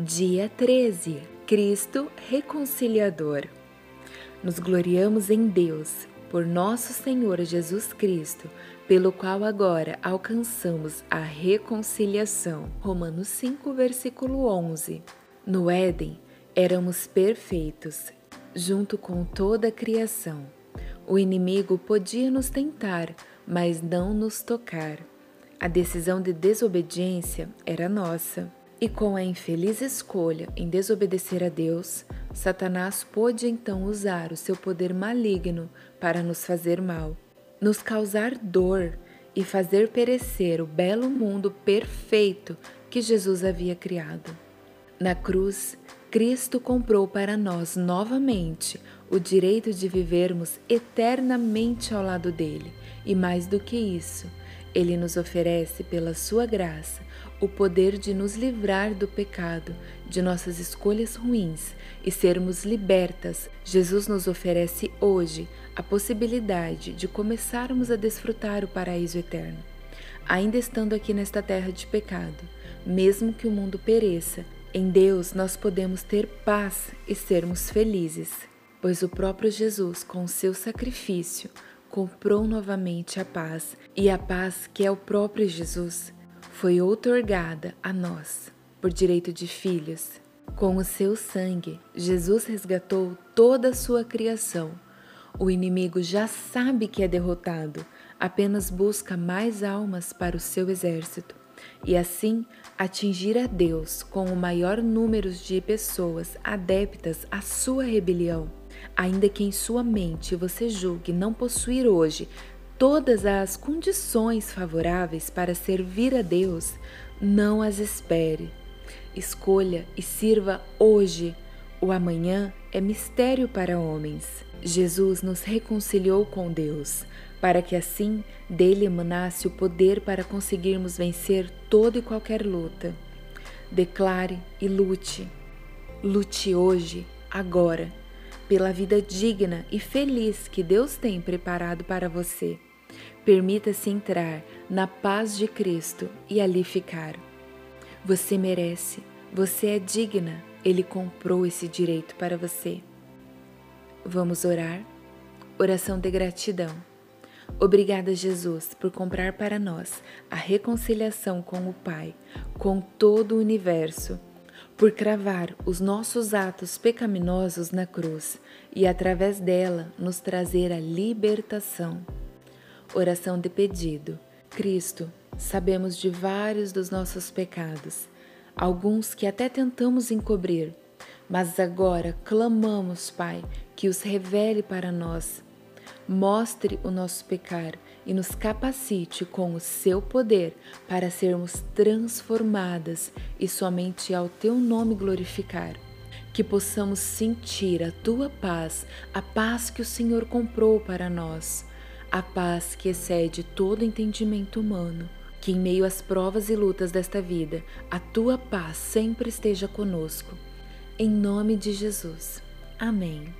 Dia 13 Cristo Reconciliador. Nos gloriamos em Deus, por nosso Senhor Jesus Cristo, pelo qual agora alcançamos a reconciliação. Romanos 5, versículo 11. No Éden, éramos perfeitos, junto com toda a criação. O inimigo podia nos tentar, mas não nos tocar. A decisão de desobediência era nossa. E com a infeliz escolha em desobedecer a Deus, Satanás pôde então usar o seu poder maligno para nos fazer mal, nos causar dor e fazer perecer o belo mundo perfeito que Jesus havia criado. Na cruz, Cristo comprou para nós novamente o direito de vivermos eternamente ao lado dele, e mais do que isso, ele nos oferece, pela sua graça, o poder de nos livrar do pecado, de nossas escolhas ruins e sermos libertas. Jesus nos oferece hoje a possibilidade de começarmos a desfrutar o paraíso eterno. Ainda estando aqui nesta terra de pecado, mesmo que o mundo pereça, em Deus nós podemos ter paz e sermos felizes, pois o próprio Jesus, com seu sacrifício, comprou novamente a paz, e a paz que é o próprio Jesus foi outorgada a nós por direito de filhos. Com o seu sangue, Jesus resgatou toda a sua criação. O inimigo já sabe que é derrotado, apenas busca mais almas para o seu exército e assim atingir a Deus com o maior número de pessoas adeptas à sua rebelião. Ainda que em sua mente você julgue não possuir hoje todas as condições favoráveis para servir a Deus, não as espere. Escolha e sirva hoje. O amanhã é mistério para homens. Jesus nos reconciliou com Deus, para que assim dele emanasse o poder para conseguirmos vencer toda e qualquer luta. Declare e lute. Lute hoje, agora, pela vida digna e feliz que Deus tem preparado para você. Permita-se entrar na paz de Cristo e ali ficar. Você merece, você é digna, Ele comprou esse direito para você. Vamos orar? Oração de gratidão. Obrigada, Jesus, por comprar para nós a reconciliação com o Pai, com todo o universo, por cravar os nossos atos pecaminosos na cruz e, através dela, nos trazer a libertação. Oração de pedido. Cristo, sabemos de vários dos nossos pecados, alguns que até tentamos encobrir, mas agora clamamos, Pai, que os revele para nós. Mostre o nosso pecar e nos capacite com o seu poder para sermos transformadas e somente ao teu nome glorificar. Que possamos sentir a tua paz, a paz que o Senhor comprou para nós a paz que excede todo entendimento humano. Que em meio às provas e lutas desta vida, a tua paz sempre esteja conosco. Em nome de Jesus. Amém.